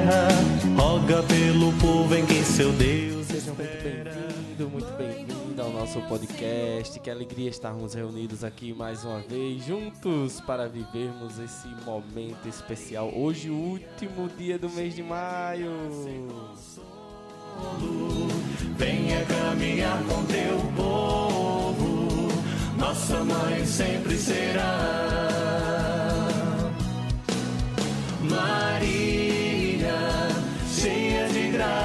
terra, roga pelo povo em quem seu Deus Seja muito espera. bem-vindo, muito bem-vindo ao nosso podcast. Que alegria estarmos reunidos aqui mais uma vez, juntos para vivermos esse momento especial. Hoje, o último dia do mês de maio. Venha caminhar com teu povo, nossa mãe sempre será. Maria,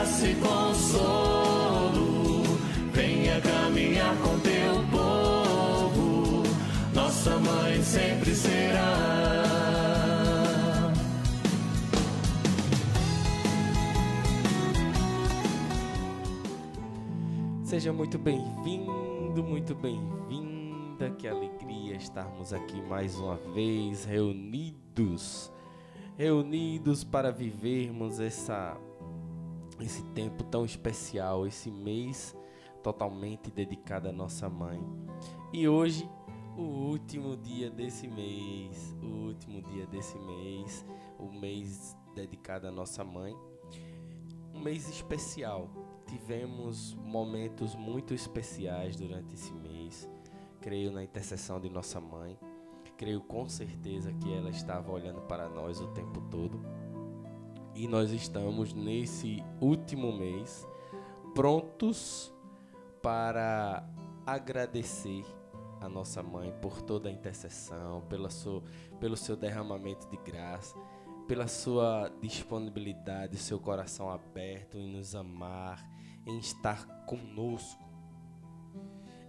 graça e consolo, venha caminhar com teu povo, nossa mãe sempre será. Seja muito bem-vindo, muito bem-vinda. Que alegria estarmos aqui mais uma vez reunidos, reunidos para vivermos essa esse tempo tão especial, esse mês totalmente dedicado à nossa mãe. E hoje, o último dia desse mês, o último dia desse mês, o mês dedicado à nossa mãe. Um mês especial. Tivemos momentos muito especiais durante esse mês. Creio na intercessão de nossa mãe. Creio com certeza que ela estava olhando para nós o tempo todo. E nós estamos nesse último mês prontos para agradecer a nossa mãe por toda a intercessão, pela sua, pelo seu derramamento de graça, pela sua disponibilidade, seu coração aberto em nos amar, em estar conosco,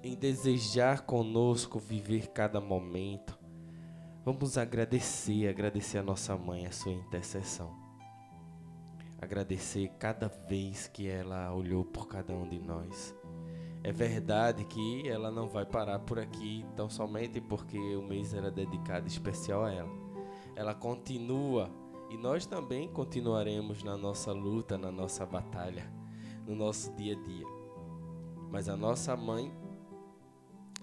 em desejar conosco viver cada momento. Vamos agradecer, agradecer a nossa mãe, a sua intercessão. Agradecer cada vez que ela olhou por cada um de nós. É verdade que ela não vai parar por aqui tão somente porque o mês era dedicado especial a ela. Ela continua e nós também continuaremos na nossa luta, na nossa batalha, no nosso dia a dia. Mas a nossa mãe,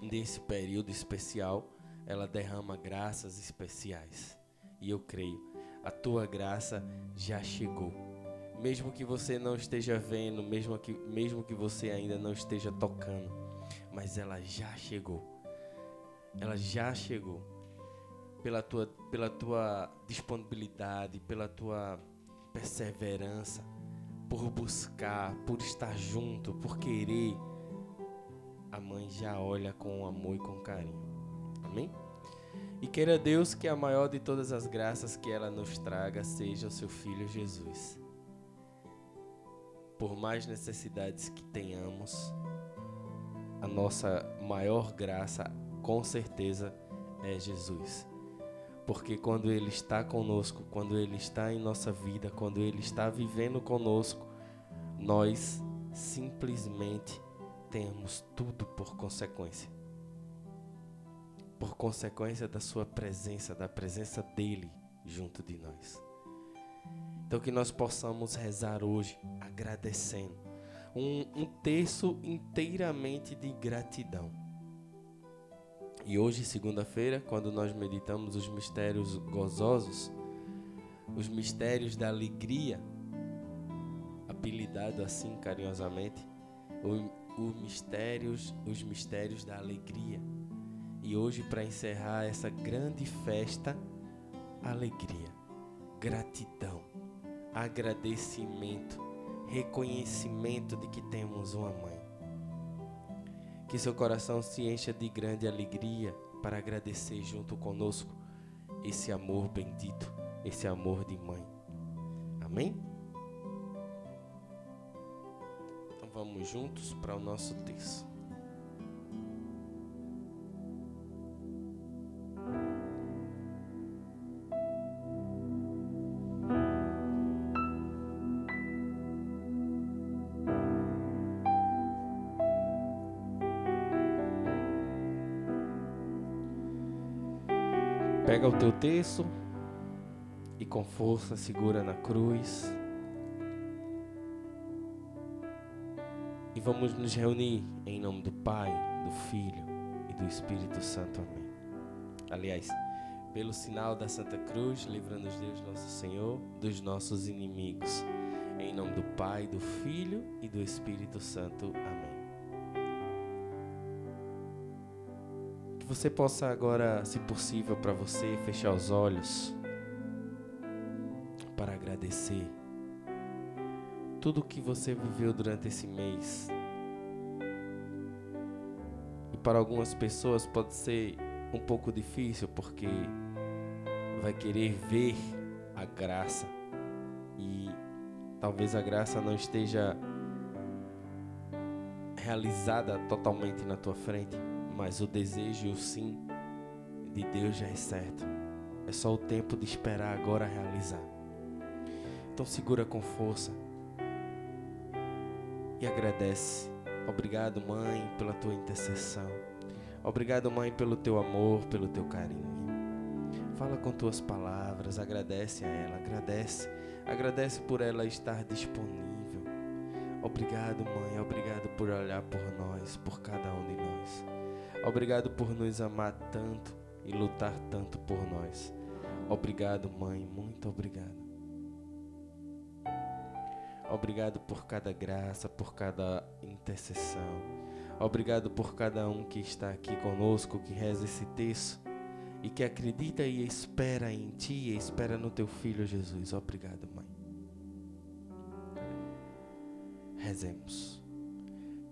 nesse período especial, ela derrama graças especiais. E eu creio, a tua graça já chegou. Mesmo que você não esteja vendo, mesmo que, mesmo que você ainda não esteja tocando, mas ela já chegou. Ela já chegou pela tua, pela tua disponibilidade, pela tua perseverança, por buscar, por estar junto, por querer. A mãe já olha com amor e com carinho. Amém? E queira Deus que a maior de todas as graças que ela nos traga seja o seu filho Jesus. Por mais necessidades que tenhamos, a nossa maior graça, com certeza, é Jesus. Porque quando Ele está conosco, quando Ele está em nossa vida, quando Ele está vivendo conosco, nós simplesmente temos tudo por consequência. Por consequência da Sua presença, da presença dEle junto de nós. Então que nós possamos rezar hoje agradecendo. Um, um terço inteiramente de gratidão. E hoje, segunda-feira, quando nós meditamos os mistérios gozosos, os mistérios da alegria, apelidado assim carinhosamente, o, o mistérios, os mistérios da alegria. E hoje, para encerrar essa grande festa, alegria, gratidão, agradecimento, reconhecimento de que temos uma mãe. Que seu coração se encha de grande alegria para agradecer junto conosco esse amor bendito, esse amor de mãe. Amém? Então vamos juntos para o nosso texto. Pega o teu terço e com força segura na cruz. E vamos nos reunir em nome do Pai, do Filho e do Espírito Santo. Amém. Aliás, pelo sinal da Santa Cruz, livra-nos Deus nosso Senhor dos nossos inimigos. Em nome do Pai, do Filho e do Espírito Santo. Amém. Você possa agora, se possível para você, fechar os olhos para agradecer tudo o que você viveu durante esse mês. E para algumas pessoas pode ser um pouco difícil porque vai querer ver a graça e talvez a graça não esteja realizada totalmente na tua frente, mas o desejo e o sim de Deus já é certo. É só o tempo de esperar agora realizar. Então segura com força e agradece. Obrigado, mãe, pela tua intercessão. Obrigado, mãe, pelo teu amor, pelo teu carinho. Fala com tuas palavras, agradece a ela, agradece, agradece por ela estar disponível. Obrigado, mãe, obrigado por olhar por nós, por cada um de nós. Obrigado por nos amar tanto e lutar tanto por nós. Obrigado, mãe, muito obrigado. Obrigado por cada graça, por cada intercessão. Obrigado por cada um que está aqui conosco, que reza esse texto e que acredita e espera em Ti e espera no Teu Filho Jesus. Obrigado, Mãe. Rezemos.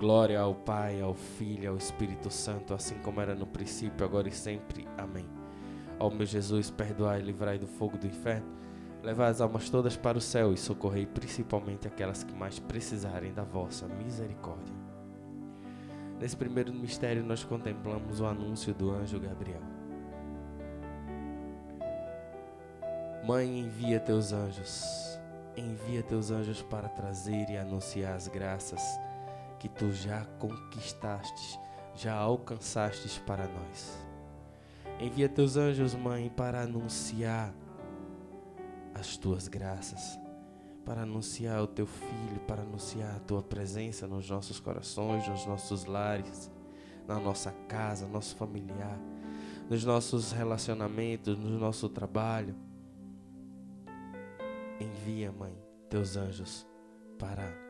Glória ao Pai, ao Filho ao Espírito Santo, assim como era no princípio, agora e sempre. Amém. Ó meu Jesus, perdoai e livrai do fogo do inferno, levai as almas todas para o céu e socorrei principalmente aquelas que mais precisarem da vossa misericórdia. Nesse primeiro mistério, nós contemplamos o anúncio do anjo Gabriel. Mãe, envia teus anjos, envia teus anjos para trazer e anunciar as graças que tu já conquistastes, já alcançastes para nós. Envia teus anjos, mãe, para anunciar as tuas graças para anunciar o teu filho, para anunciar a tua presença nos nossos corações, nos nossos lares, na nossa casa, nosso familiar, nos nossos relacionamentos, no nosso trabalho. Envia, mãe, teus anjos para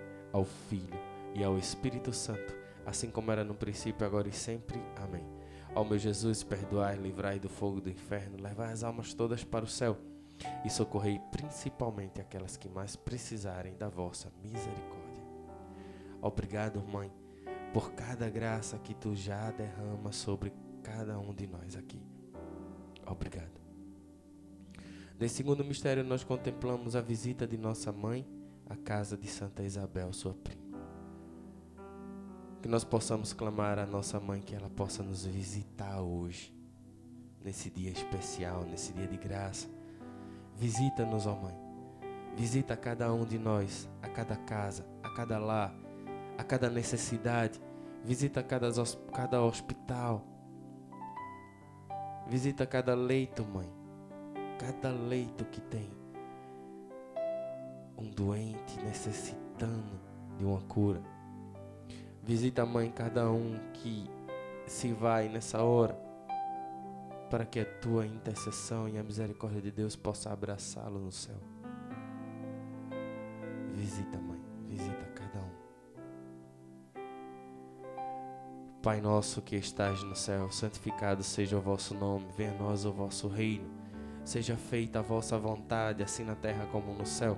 ao Filho e ao Espírito Santo, assim como era no princípio, agora e sempre. Amém. Ó meu Jesus, perdoai, livrai do fogo do inferno, levai as almas todas para o céu e socorrei principalmente aquelas que mais precisarem da vossa misericórdia. Obrigado, Mãe, por cada graça que tu já derrama sobre cada um de nós aqui. Obrigado. Nesse segundo mistério, nós contemplamos a visita de nossa mãe à casa de Santa Isabel, sua prima. Que nós possamos clamar a nossa mãe que ela possa nos visitar hoje, nesse dia especial, nesse dia de graça. Visita-nos, ó Mãe. Visita cada um de nós, a cada casa, a cada lar, a cada necessidade. Visita cada, cada hospital. Visita cada leito, Mãe. Cada leito que tem um doente necessitando de uma cura. Visita, Mãe, cada um que se vai nessa hora, para que a tua intercessão e a misericórdia de Deus possa abraçá-lo no céu. Visita, Mãe, visita cada um. Pai nosso que estás no céu, santificado seja o vosso nome, venha a nós o vosso reino. Seja feita a vossa vontade, assim na terra como no céu.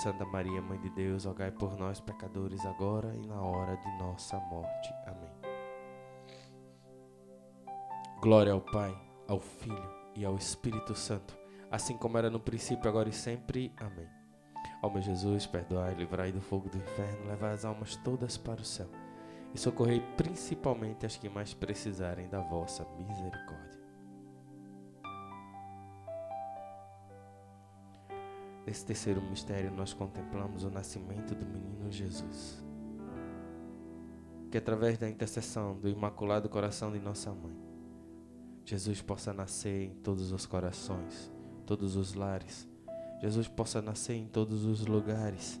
Santa Maria, Mãe de Deus, rogai por nós, pecadores, agora e na hora de nossa morte. Amém. Glória ao Pai, ao Filho e ao Espírito Santo, assim como era no princípio, agora e sempre. Amém. Ó meu Jesus, perdoai, livrai do fogo do inferno, levai as almas todas para o céu e socorrei principalmente as que mais precisarem da vossa misericórdia. Nesse terceiro mistério, nós contemplamos o nascimento do menino Jesus, que através da intercessão do Imaculado Coração de Nossa Mãe, Jesus possa nascer em todos os corações, todos os lares Jesus possa nascer em todos os lugares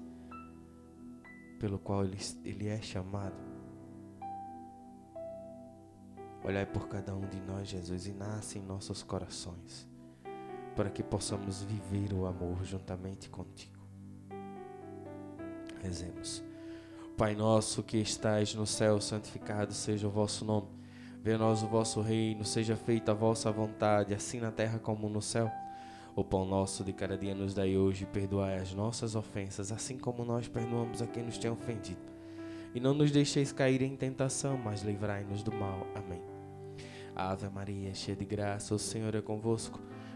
pelo qual ele, ele é chamado. Olhai por cada um de nós, Jesus, e nasce em nossos corações, para que possamos viver o amor juntamente contigo. Rezemos. Pai nosso que estais no céu, santificado seja o vosso nome. Venha nós o vosso reino, seja feita a vossa vontade, assim na terra como no céu. O pão nosso de cada dia nos dai hoje, perdoai as nossas ofensas, assim como nós perdoamos a quem nos tem ofendido. E não nos deixeis cair em tentação, mas livrai-nos do mal. Amém. Ave Maria, cheia de graça, o Senhor é convosco.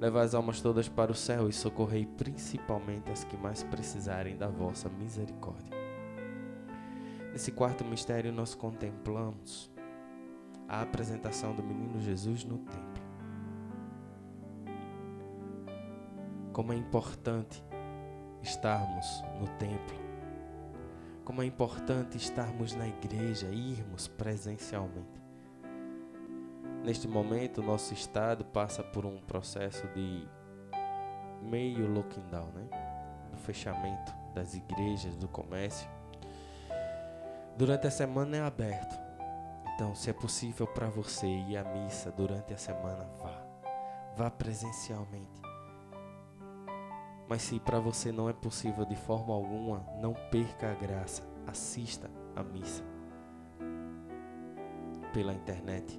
levai as almas todas para o céu e socorrei principalmente as que mais precisarem da vossa misericórdia. Nesse quarto mistério, nós contemplamos a apresentação do menino Jesus no templo. Como é importante estarmos no templo. Como é importante estarmos na igreja, irmos presencialmente. Neste momento, nosso estado passa por um processo de meio lockdown, né? Do fechamento das igrejas, do comércio. Durante a semana é aberto. Então, se é possível para você ir à missa durante a semana, vá. Vá presencialmente. Mas se para você não é possível de forma alguma, não perca a graça. Assista à missa pela internet.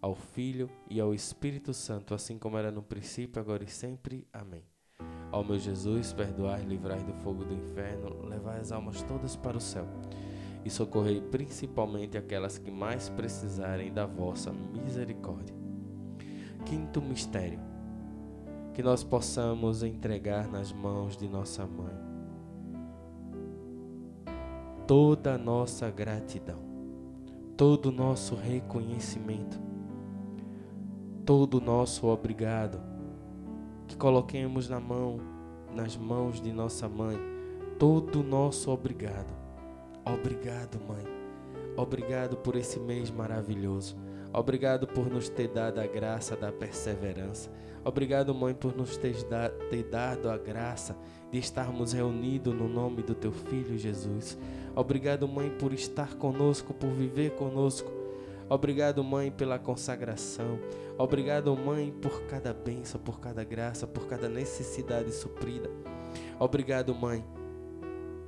ao Filho e ao Espírito Santo, assim como era no princípio, agora e sempre. Amém. Ó meu Jesus, perdoai, livrai do fogo do inferno, levai as almas todas para o céu e socorrei principalmente aquelas que mais precisarem da vossa misericórdia. Quinto mistério: que nós possamos entregar nas mãos de nossa mãe toda a nossa gratidão, todo o nosso reconhecimento, todo o nosso obrigado, que coloquemos na mão, nas mãos de nossa mãe, todo o nosso obrigado Obrigado, Mãe. Obrigado por esse mês maravilhoso. Obrigado por nos ter dado a graça da perseverança. Obrigado, Mãe, por nos ter, dado a graça de estarmos reunidos no nome do Teu Filho Jesus. Obrigado, Mãe, por estar conosco, por viver conosco. Obrigado, Mãe, pela consagração. Obrigado, Mãe, por cada bênção, por cada graça, por cada necessidade suprida. Obrigado, Mãe,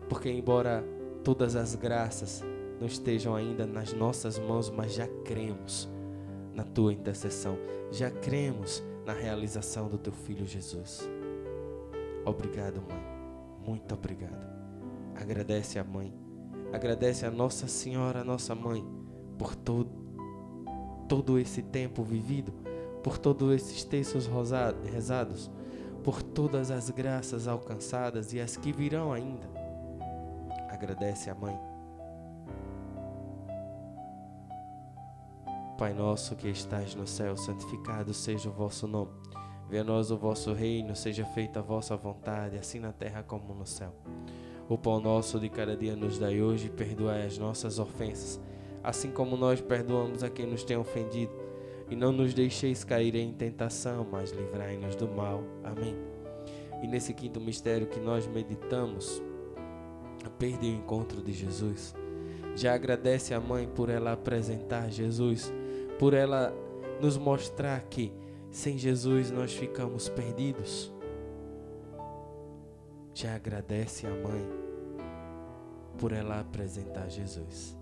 porque embora todas as graças não estejam ainda nas nossas mãos, mas já cremos na tua intercessão, já cremos na realização do teu filho Jesus. Obrigado, mãe. Muito obrigado. Agradece a mãe. Agradece a Nossa Senhora, nossa mãe, por todo, todo esse tempo vivido, por todos esses textos rezados, por todas as graças alcançadas e as que virão ainda. Agradece a mãe Pai nosso que estás no céu, santificado seja o vosso nome. Venha a nós o vosso reino, seja feita a vossa vontade, assim na terra como no céu. O pão nosso de cada dia nos dai hoje, perdoai as nossas ofensas, assim como nós perdoamos a quem nos tem ofendido. E não nos deixeis cair em tentação, mas livrai-nos do mal. Amém. E nesse quinto mistério que nós meditamos, a o encontro de Jesus. Já agradece a mãe por ela apresentar Jesus por ela nos mostrar que sem Jesus nós ficamos perdidos. Já agradece a mãe por ela apresentar Jesus.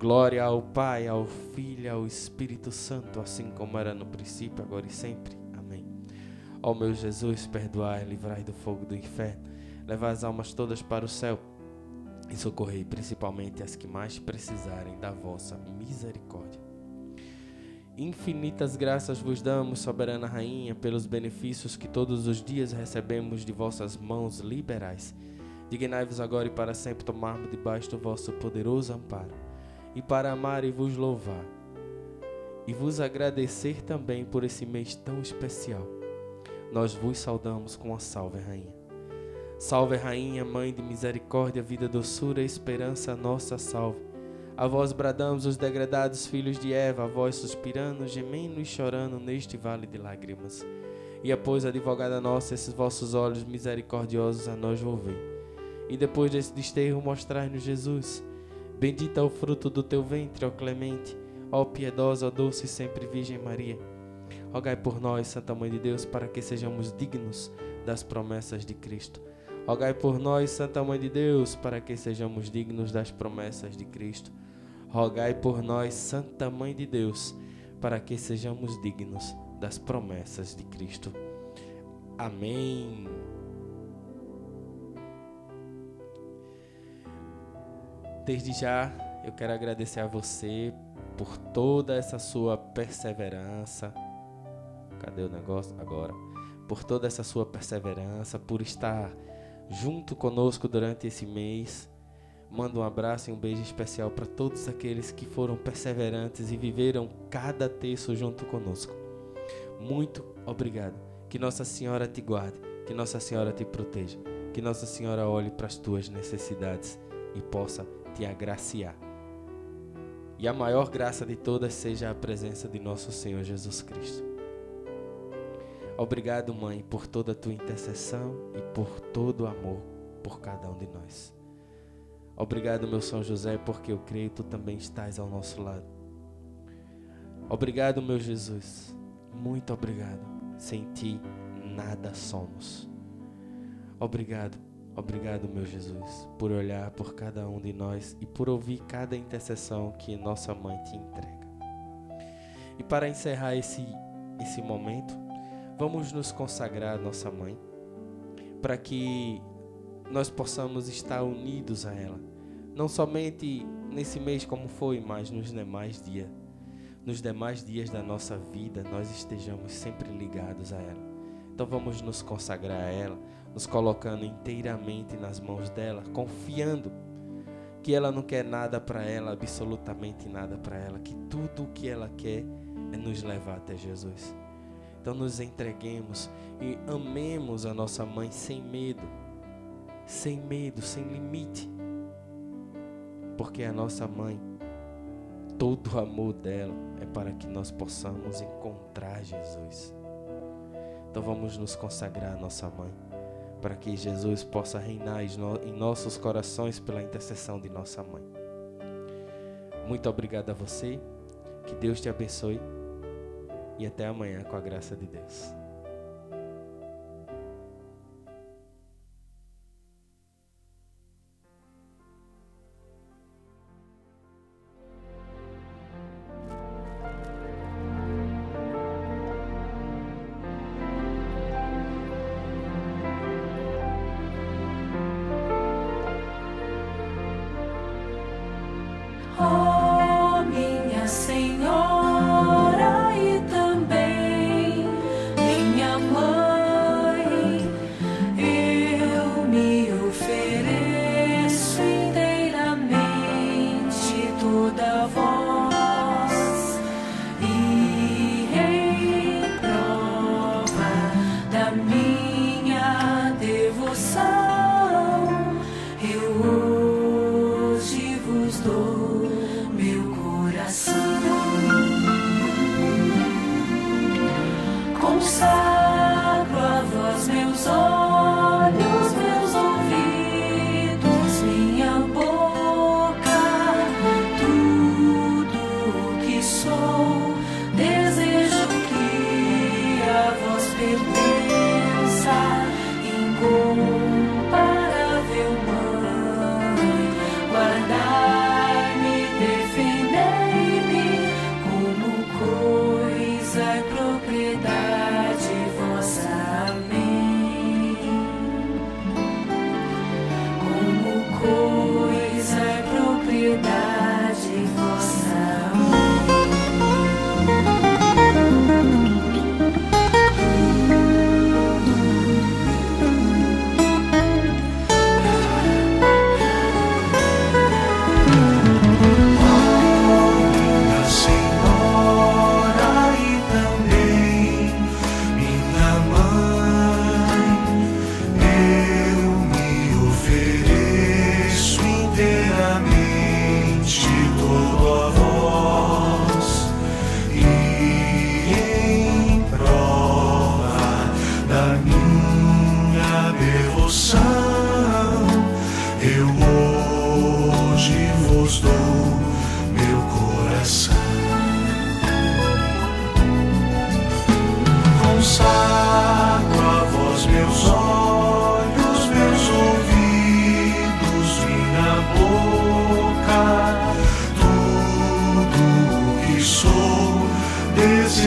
Glória ao Pai, ao Filho e ao Espírito Santo, assim como era no princípio, agora e sempre. Amém. Ó meu Jesus, perdoai, livrai do fogo do inferno, levai as almas todas para o céu e socorrei principalmente as que mais precisarem da vossa misericórdia. Infinitas graças vos damos, soberana Rainha, pelos benefícios que todos os dias recebemos de vossas mãos liberais. Dignai-vos agora e para sempre tomarmos debaixo do vosso poderoso amparo, e para amar e vos louvar, e vos agradecer também por esse mês tão especial. Nós vos saudamos com a salve, Rainha. Salve, Rainha, Mãe de misericórdia, vida, doçura, esperança, nossa salve. A vós bradamos os degradados filhos de Eva, a vós suspirando, gemendo e chorando neste vale de lágrimas. E após, advogada nossa, esses vossos olhos misericordiosos a nós volvei. E depois desse desterro, mostrai-nos Jesus, Bendita é o fruto do teu ventre, ó clemente, ó piedosa, ó doce e sempre Virgem Maria. Rogai por nós, Santa Mãe de Deus, para que sejamos dignos das promessas de Cristo. Rogai por nós, Santa Mãe de Deus, para que sejamos dignos das promessas de Cristo. Rogai por nós, Santa Mãe de Deus, para que sejamos dignos das promessas de Cristo. Amém. Desde já, eu quero agradecer a você por toda essa sua perseverança. Cadê o negócio? Agora. Por toda essa sua perseverança, por estar junto conosco durante esse mês. Mando um abraço e um beijo especial para todos aqueles que foram perseverantes e viveram cada terço junto conosco. Muito obrigado. Que Nossa Senhora te guarde, que Nossa Senhora te proteja, que Nossa Senhora olhe para as tuas necessidades e possa te agraciar. E a maior graça de todas seja a presença de nosso Senhor Jesus Cristo. Obrigado, Mãe, por toda a tua intercessão e por todo o amor por cada um de nós. Obrigado, meu São José, porque eu creio que tu também estás ao nosso lado. Obrigado, meu Jesus. Muito obrigado. Sem ti, nada somos. Obrigado Obrigado, meu Jesus, por olhar por cada um de nós e por ouvir cada intercessão que nossa mãe te entrega. E para encerrar esse, esse momento, vamos nos consagrar à nossa mãe, para que nós possamos estar unidos a ela, não somente nesse mês como foi, mas nos demais dias. Nos demais dias da nossa vida, nós estejamos sempre ligados a ela. Então vamos nos consagrar a ela nos colocando inteiramente nas mãos dela, confiando que ela não quer nada para ela, absolutamente nada para ela, que tudo o que ela quer é nos levar até Jesus. Então nos entreguemos e amemos a nossa mãe sem medo, sem medo, sem limite. Porque a nossa mãe, todo o amor dela é para que nós possamos encontrar Jesus. Então vamos nos consagrar à nossa mãe para que Jesus possa reinar em nossos corações pela intercessão de nossa mãe. Muito obrigado a você, que Deus te abençoe e até amanhã com a graça de Deus. Eu hoje vou.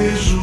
Desejo